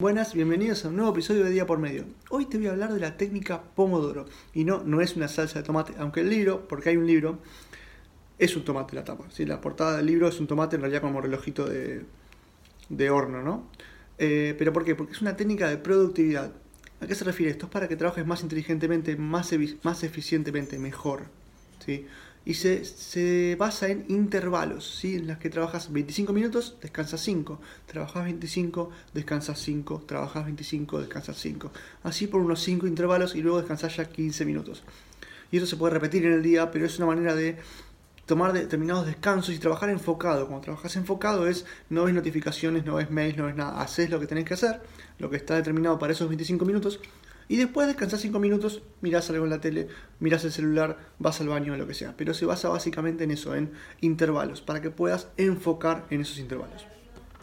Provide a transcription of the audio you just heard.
Buenas, bienvenidos a un nuevo episodio de Día por Medio. Hoy te voy a hablar de la técnica Pomodoro. Y no, no es una salsa de tomate, aunque el libro, porque hay un libro, es un tomate la tapa. ¿sí? La portada del libro es un tomate en realidad como relojito de, de horno, ¿no? Eh, ¿Pero por qué? Porque es una técnica de productividad. ¿A qué se refiere esto? Es para que trabajes más inteligentemente, más, más eficientemente, mejor. ¿sí? Y se, basa en intervalos, ¿sí? en las que trabajas 25 minutos, descansas 5, trabajas 25, descansas 5, trabajas 25, descansas 5. Así por unos 5 intervalos y luego descansas ya 15 minutos. Y eso se puede repetir en el día, pero es una manera de tomar determinados descansos y trabajar enfocado. Cuando trabajas enfocado es no ves notificaciones, no ves mails, no ves nada. Haces lo que tenés que hacer, lo que está determinado para esos 25 minutos y después descansás 5 minutos, mirás algo en la tele, mirás el celular, vas al baño o lo que sea. Pero se basa básicamente en eso, en intervalos, para que puedas enfocar en esos intervalos.